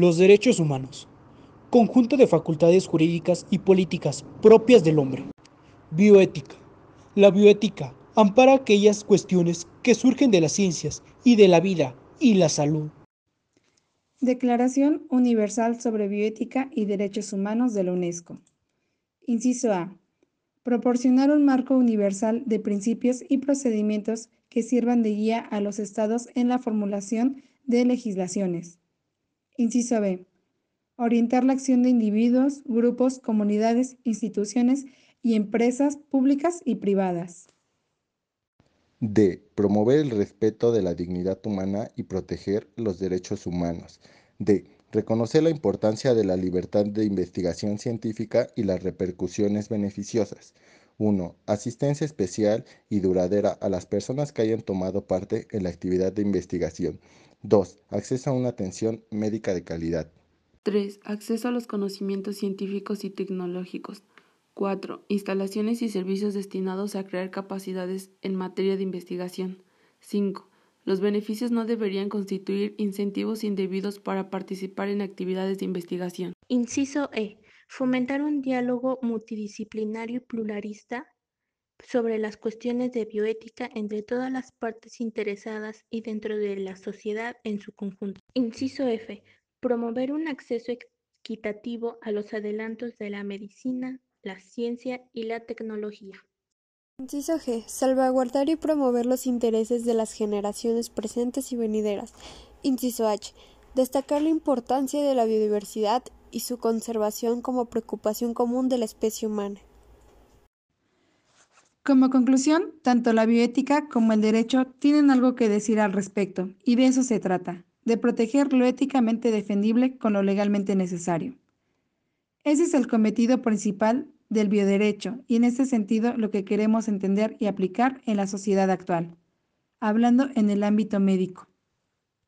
Los derechos humanos. Conjunto de facultades jurídicas y políticas propias del hombre. Bioética. La bioética ampara aquellas cuestiones que surgen de las ciencias y de la vida y la salud. Declaración Universal sobre Bioética y Derechos Humanos de la UNESCO. Inciso A. Proporcionar un marco universal de principios y procedimientos que sirvan de guía a los estados en la formulación de legislaciones. Inciso B. Orientar la acción de individuos, grupos, comunidades, instituciones y empresas públicas y privadas. D. Promover el respeto de la dignidad humana y proteger los derechos humanos. D. Reconocer la importancia de la libertad de investigación científica y las repercusiones beneficiosas. 1. Asistencia especial y duradera a las personas que hayan tomado parte en la actividad de investigación. 2. Acceso a una atención médica de calidad. 3. Acceso a los conocimientos científicos y tecnológicos. 4. Instalaciones y servicios destinados a crear capacidades en materia de investigación. 5. Los beneficios no deberían constituir incentivos indebidos para participar en actividades de investigación. Inciso E. Fomentar un diálogo multidisciplinario y pluralista sobre las cuestiones de bioética entre todas las partes interesadas y dentro de la sociedad en su conjunto. Inciso F. Promover un acceso equitativo a los adelantos de la medicina, la ciencia y la tecnología. Inciso G. Salvaguardar y promover los intereses de las generaciones presentes y venideras. Inciso H. Destacar la importancia de la biodiversidad y su conservación como preocupación común de la especie humana. Como conclusión, tanto la bioética como el derecho tienen algo que decir al respecto, y de eso se trata, de proteger lo éticamente defendible con lo legalmente necesario. Ese es el cometido principal del bioderecho y en este sentido lo que queremos entender y aplicar en la sociedad actual, hablando en el ámbito médico.